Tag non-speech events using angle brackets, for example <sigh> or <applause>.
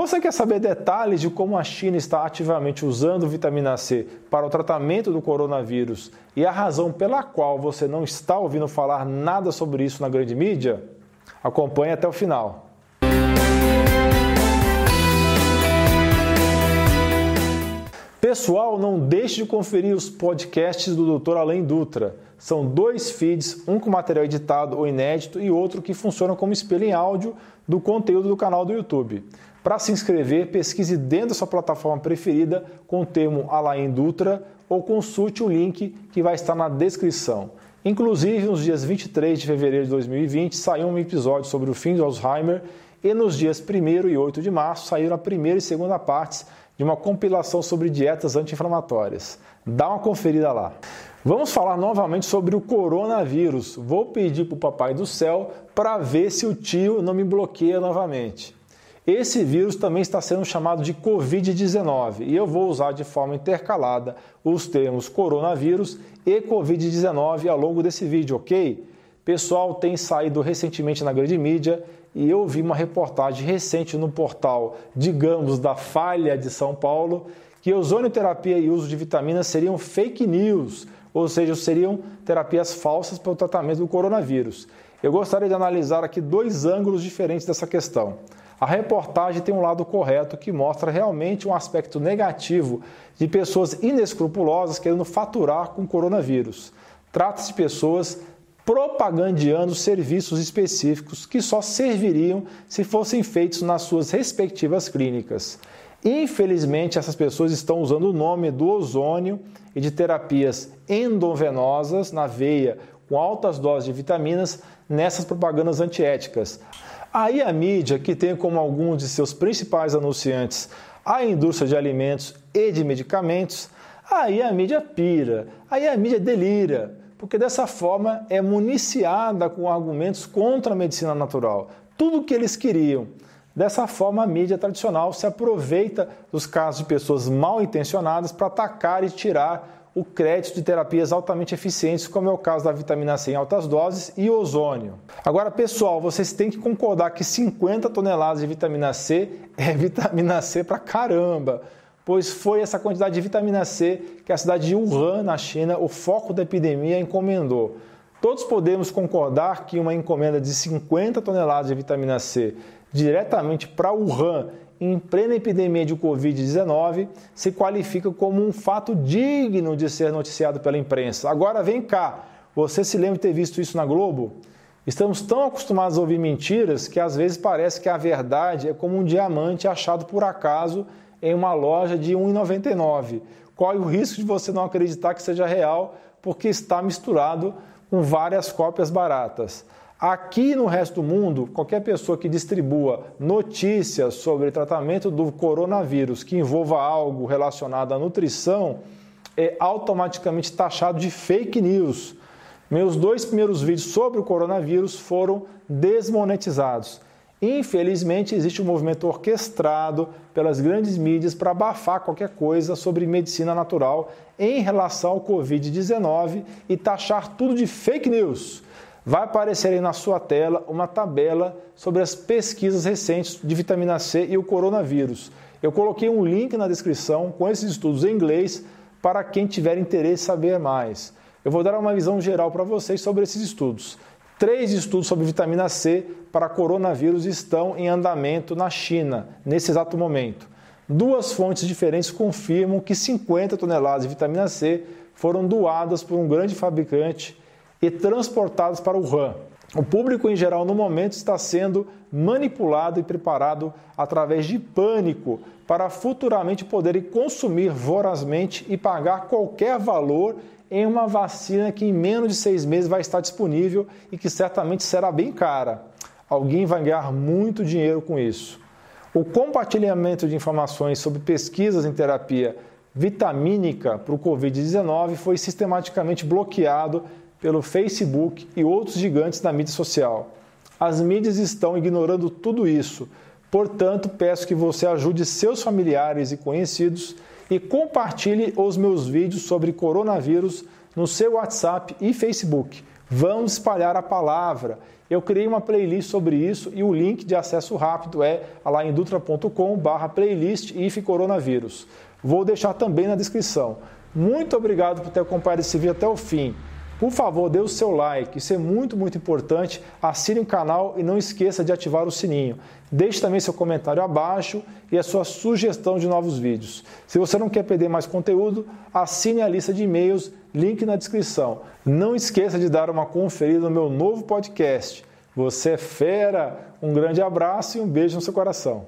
Você quer saber detalhes de como a China está ativamente usando vitamina C para o tratamento do coronavírus e a razão pela qual você não está ouvindo falar nada sobre isso na grande mídia? Acompanhe até o final. Pessoal, não deixe de conferir os podcasts do Dr. Alain Dutra. São dois feeds, um com material editado ou inédito e outro que funciona como espelho em áudio do conteúdo do canal do YouTube. Para se inscrever, pesquise dentro da sua plataforma preferida com o termo Alain Dutra ou consulte o link que vai estar na descrição. Inclusive, nos dias 23 de fevereiro de 2020 saiu um episódio sobre o fim do Alzheimer e nos dias 1 e 8 de março saíram a primeira e segunda partes de uma compilação sobre dietas anti-inflamatórias. Dá uma conferida lá. Vamos falar novamente sobre o coronavírus. Vou pedir para o Papai do Céu para ver se o tio não me bloqueia novamente. Esse vírus também está sendo chamado de Covid-19 e eu vou usar de forma intercalada os termos coronavírus e Covid-19 ao longo desse vídeo, ok? Pessoal, tem saído recentemente na grande mídia e eu vi uma reportagem recente no portal, digamos, da Falha de São Paulo, que ozonioterapia e uso de vitaminas seriam fake news, ou seja, seriam terapias falsas para o tratamento do coronavírus. Eu gostaria de analisar aqui dois ângulos diferentes dessa questão. A reportagem tem um lado correto que mostra realmente um aspecto negativo de pessoas inescrupulosas querendo faturar com o coronavírus. Trata-se de pessoas propagandeando serviços específicos que só serviriam se fossem feitos nas suas respectivas clínicas. Infelizmente, essas pessoas estão usando o nome do ozônio e de terapias endovenosas na veia com altas doses de vitaminas nessas propagandas antiéticas. Aí a mídia, que tem como alguns de seus principais anunciantes a indústria de alimentos e de medicamentos, aí a mídia pira, aí a mídia delira, porque dessa forma é municiada com argumentos contra a medicina natural. Tudo o que eles queriam. Dessa forma, a mídia tradicional se aproveita dos casos de pessoas mal intencionadas para atacar e tirar o crédito de terapias altamente eficientes, como é o caso da vitamina C em altas doses e ozônio. Agora, pessoal, vocês têm que concordar que 50 toneladas de vitamina C é <laughs> vitamina C pra caramba, pois foi essa quantidade de vitamina C que a cidade de Wuhan, na China, o foco da epidemia, encomendou. Todos podemos concordar que uma encomenda de 50 toneladas de vitamina C diretamente para Wuhan em plena epidemia de Covid-19 se qualifica como um fato digno de ser noticiado pela imprensa. Agora vem cá, você se lembra de ter visto isso na Globo? Estamos tão acostumados a ouvir mentiras que às vezes parece que a verdade é como um diamante achado por acaso em uma loja de R$ 1,99. Qual é o risco de você não acreditar que seja real porque está misturado com várias cópias baratas? Aqui no resto do mundo, qualquer pessoa que distribua notícias sobre tratamento do coronavírus que envolva algo relacionado à nutrição é automaticamente taxado de fake news. Meus dois primeiros vídeos sobre o coronavírus foram desmonetizados. Infelizmente, existe um movimento orquestrado pelas grandes mídias para abafar qualquer coisa sobre medicina natural em relação ao Covid-19 e taxar tudo de fake news vai aparecer aí na sua tela uma tabela sobre as pesquisas recentes de vitamina C e o coronavírus. Eu coloquei um link na descrição com esses estudos em inglês para quem tiver interesse em saber mais. Eu vou dar uma visão geral para vocês sobre esses estudos. Três estudos sobre vitamina C para coronavírus estão em andamento na China, nesse exato momento. Duas fontes diferentes confirmam que 50 toneladas de vitamina C foram doadas por um grande fabricante e transportados para o RAM. O público em geral, no momento, está sendo manipulado e preparado através de pânico para futuramente poderem consumir vorazmente e pagar qualquer valor em uma vacina que em menos de seis meses vai estar disponível e que certamente será bem cara. Alguém vai ganhar muito dinheiro com isso. O compartilhamento de informações sobre pesquisas em terapia vitamínica para o Covid-19 foi sistematicamente bloqueado pelo Facebook e outros gigantes da mídia social. As mídias estão ignorando tudo isso, portanto, peço que você ajude seus familiares e conhecidos e compartilhe os meus vídeos sobre coronavírus no seu WhatsApp e Facebook. Vamos espalhar a palavra. Eu criei uma playlist sobre isso e o link de acesso rápido é alaindutra.com/playlist IF coronavírus. Vou deixar também na descrição. Muito obrigado por ter acompanhado esse vídeo até o fim. Por favor, dê o seu like, isso é muito, muito importante. Assine o canal e não esqueça de ativar o sininho. Deixe também seu comentário abaixo e a sua sugestão de novos vídeos. Se você não quer perder mais conteúdo, assine a lista de e-mails, link na descrição. Não esqueça de dar uma conferida no meu novo podcast. Você é fera! Um grande abraço e um beijo no seu coração.